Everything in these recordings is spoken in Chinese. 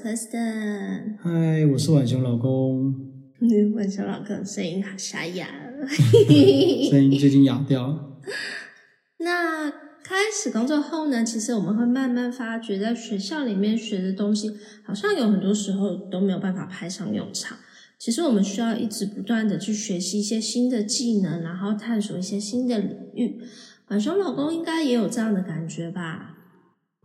是 Kristen。嗨，我是晚熊老公。晚熊老公声音好沙哑。声音最近哑掉了。那开始工作后呢？其实我们会慢慢发觉，在学校里面学的东西，好像有很多时候都没有办法派上用场。其实我们需要一直不断的去学习一些新的技能，然后探索一些新的领域。晚熊老公应该也有这样的感觉吧？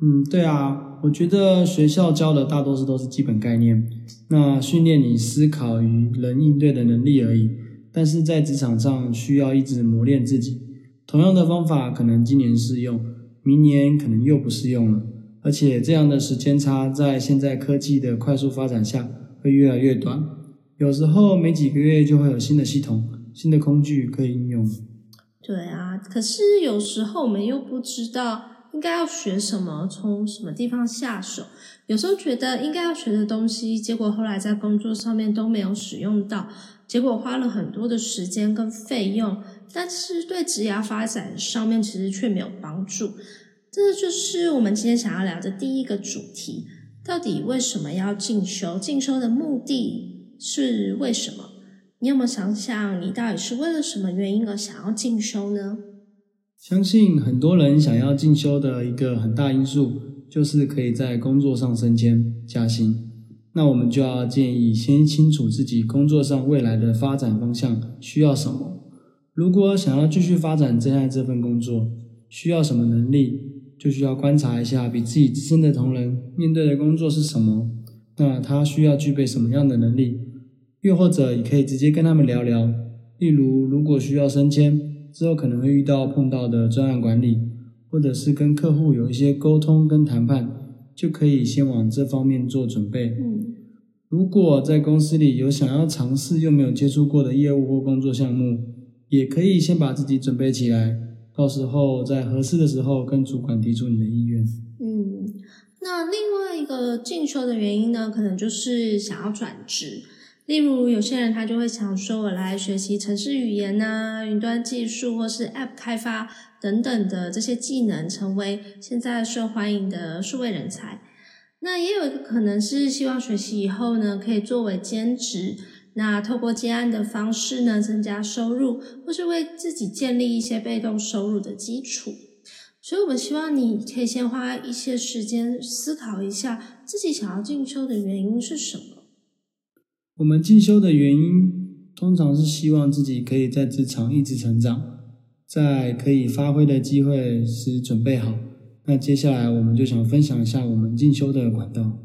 嗯，对啊，我觉得学校教的大多数都是基本概念，那训练你思考与人应对的能力而已。但是在职场上需要一直磨练自己，同样的方法可能今年适用，明年可能又不适用了。而且这样的时间差在现在科技的快速发展下会越来越短，有时候没几个月就会有新的系统、新的工具可以应用。对啊，可是有时候我们又不知道应该要学什么，从什么地方下手。有时候觉得应该要学的东西，结果后来在工作上面都没有使用到。结果花了很多的时间跟费用，但是对职涯发展上面其实却没有帮助。这就是我们今天想要聊的第一个主题：到底为什么要进修？进修的目的是为什么？你有没有想想，你到底是为了什么原因而想要进修呢？相信很多人想要进修的一个很大因素，就是可以在工作上升迁加薪。那我们就要建议先清楚自己工作上未来的发展方向需要什么。如果想要继续发展真爱这份工作，需要什么能力，就需要观察一下比自己资深的同仁面对的工作是什么，那他需要具备什么样的能力。又或者也可以直接跟他们聊聊，例如如果需要升迁之后可能会遇到碰到的专案管理，或者是跟客户有一些沟通跟谈判。就可以先往这方面做准备。嗯，如果在公司里有想要尝试又没有接触过的业务或工作项目，也可以先把自己准备起来，到时候在合适的时候跟主管提出你的意愿。嗯，那另外一个进修的原因呢，可能就是想要转职。例如，有些人他就会想说，我来学习城市语言呐、云端技术或是 App 开发等等的这些技能，成为现在受欢迎的数位人才。那也有一个可能是希望学习以后呢，可以作为兼职，那透过接案的方式呢，增加收入，或是为自己建立一些被动收入的基础。所以，我们希望你可以先花一些时间思考一下，自己想要进修的原因是什么。我们进修的原因，通常是希望自己可以在职场一直成长，在可以发挥的机会时准备好。那接下来我们就想分享一下我们进修的管道。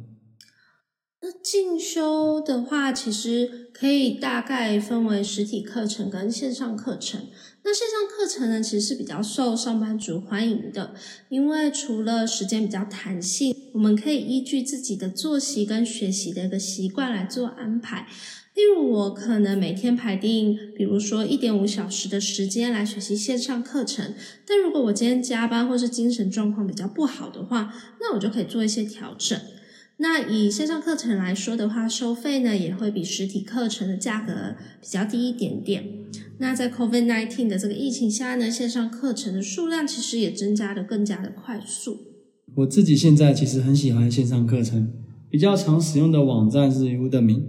那进修的话，其实可以大概分为实体课程跟线上课程。那线上课程呢，其实是比较受上班族欢迎的，因为除了时间比较弹性，我们可以依据自己的作息跟学习的一个习惯来做安排。例如，我可能每天排定，比如说一点五小时的时间来学习线上课程。但如果我今天加班或是精神状况比较不好的话，那我就可以做一些调整。那以线上课程来说的话，收费呢也会比实体课程的价格比较低一点点。那在 COVID-19 的这个疫情下呢，线上课程的数量其实也增加的更加的快速。我自己现在其实很喜欢线上课程，比较常使用的网站是 Udemy。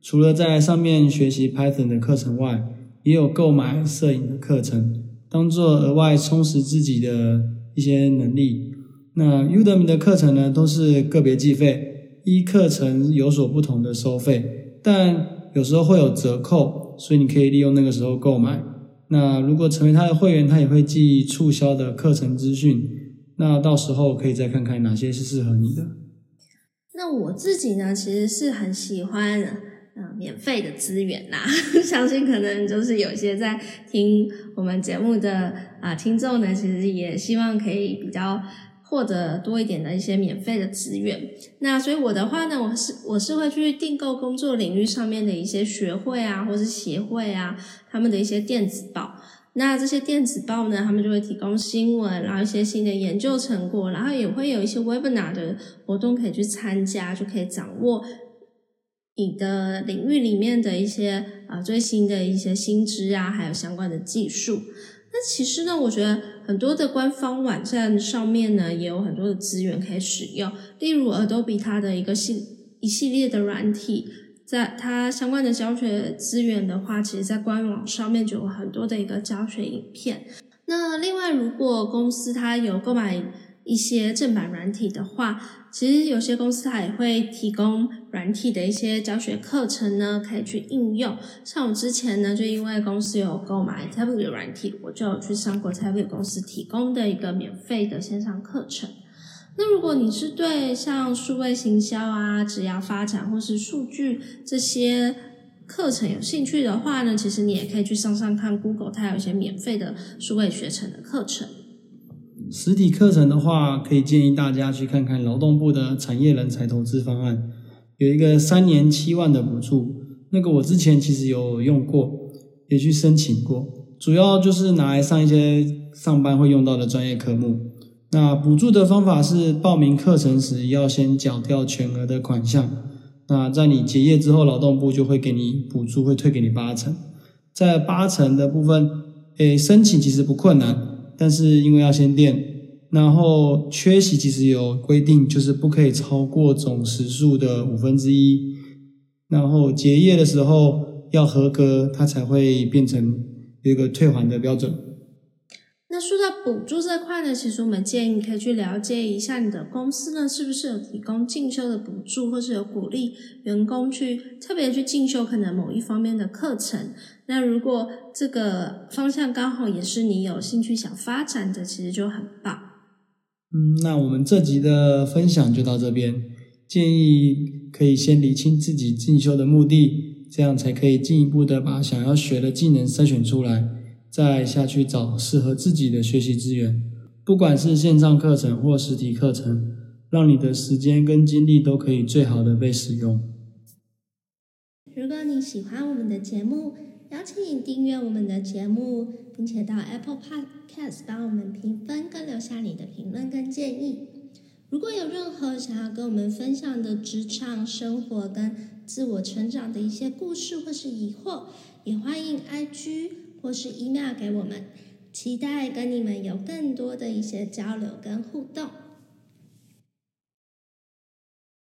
除了在上面学习 Python 的课程外，也有购买摄影的课程，当做额外充实自己的一些能力。那 Udemy 的课程呢，都是个别计费。依课程有所不同的收费，但有时候会有折扣，所以你可以利用那个时候购买。那如果成为他的会员，他也会寄促销的课程资讯。那到时候可以再看看哪些是适合你的。那我自己呢，其实是很喜欢嗯免费的资源啦。相信可能就是有些在听我们节目的啊听众呢，其实也希望可以比较。获得多一点的一些免费的资源。那所以我的话呢，我是我是会去订购工作领域上面的一些学会啊，或是协会啊，他们的一些电子报。那这些电子报呢，他们就会提供新闻，然后一些新的研究成果，然后也会有一些 webinar 的活动可以去参加，就可以掌握你的领域里面的一些啊最新的一些新知啊，还有相关的技术。那其实呢，我觉得很多的官方网站上面呢，也有很多的资源可以使用，例如 Adobe 它的一个系一系列的软体。在它相关的教学资源的话，其实，在官网上面就有很多的一个教学影片。那另外，如果公司它有购买一些正版软体的话，其实有些公司它也会提供软体的一些教学课程呢，可以去应用。像我之前呢，就因为公司有购买 t a b l e 软体，我就有去上过 t a b l e 公司提供的一个免费的线上课程。那如果你是对像数位行销啊、职业发展或是数据这些课程有兴趣的话呢，其实你也可以去上上看 Google，它有一些免费的数位学程的课程。实体课程的话，可以建议大家去看看劳动部的产业人才投资方案，有一个三年七万的补助，那个我之前其实有用过，也去申请过，主要就是拿来上一些上班会用到的专业科目。那补助的方法是报名课程时要先缴掉全额的款项，那在你结业之后，劳动部就会给你补助，会退给你八成。在八成的部分，诶，申请其实不困难，但是因为要先垫，然后缺席其实有规定，就是不可以超过总时数的五分之一，然后结业的时候要合格，它才会变成一个退还的标准。那说到补助这块呢，其实我们建议你可以去了解一下你的公司呢，是不是有提供进修的补助，或是有鼓励员工去特别去进修可能某一方面的课程。那如果这个方向刚好也是你有兴趣想发展的，其实就很棒。嗯，那我们这集的分享就到这边，建议可以先理清自己进修的目的，这样才可以进一步的把想要学的技能筛选出来。再下去找适合自己的学习资源，不管是线上课程或实体课程，让你的时间跟精力都可以最好的被使用。如果你喜欢我们的节目，邀请你订阅我们的节目，并且到 Apple Podcast 帮我们评分跟留下你的评论跟建议。如果有任何想要跟我们分享的职场生活跟自我成长的一些故事或是疑惑，也欢迎 IG。或是 email 给我们，期待跟你们有更多的一些交流跟互动。